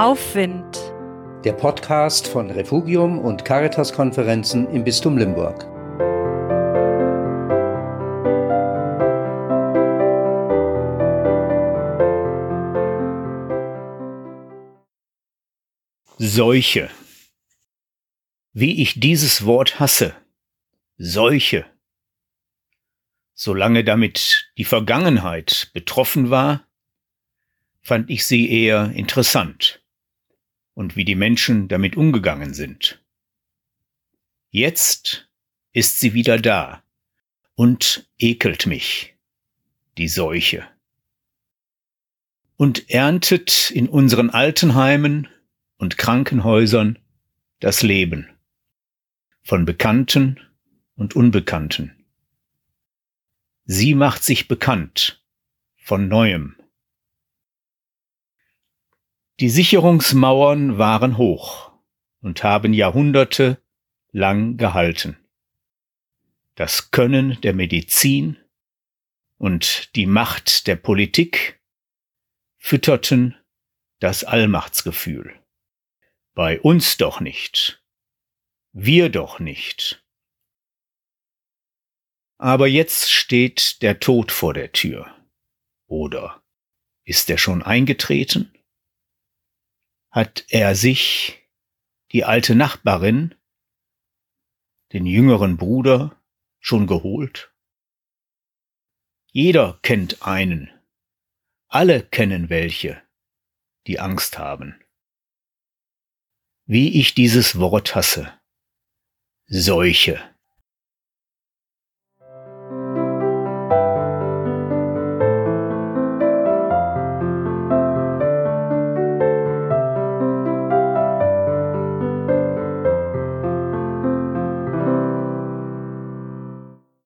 Aufwind. Der Podcast von Refugium und Caritas-Konferenzen im Bistum Limburg. Seuche. Wie ich dieses Wort hasse. Seuche. Solange damit die Vergangenheit betroffen war, fand ich sie eher interessant und wie die Menschen damit umgegangen sind. Jetzt ist sie wieder da und ekelt mich, die Seuche. Und erntet in unseren Altenheimen und Krankenhäusern das Leben von Bekannten und Unbekannten. Sie macht sich bekannt von neuem. Die Sicherungsmauern waren hoch und haben Jahrhunderte lang gehalten. Das Können der Medizin und die Macht der Politik fütterten das Allmachtsgefühl. Bei uns doch nicht. Wir doch nicht. Aber jetzt steht der Tod vor der Tür. Oder ist er schon eingetreten? Hat er sich, die alte Nachbarin, den jüngeren Bruder, schon geholt? Jeder kennt einen. Alle kennen welche, die Angst haben. Wie ich dieses Wort hasse. Seuche.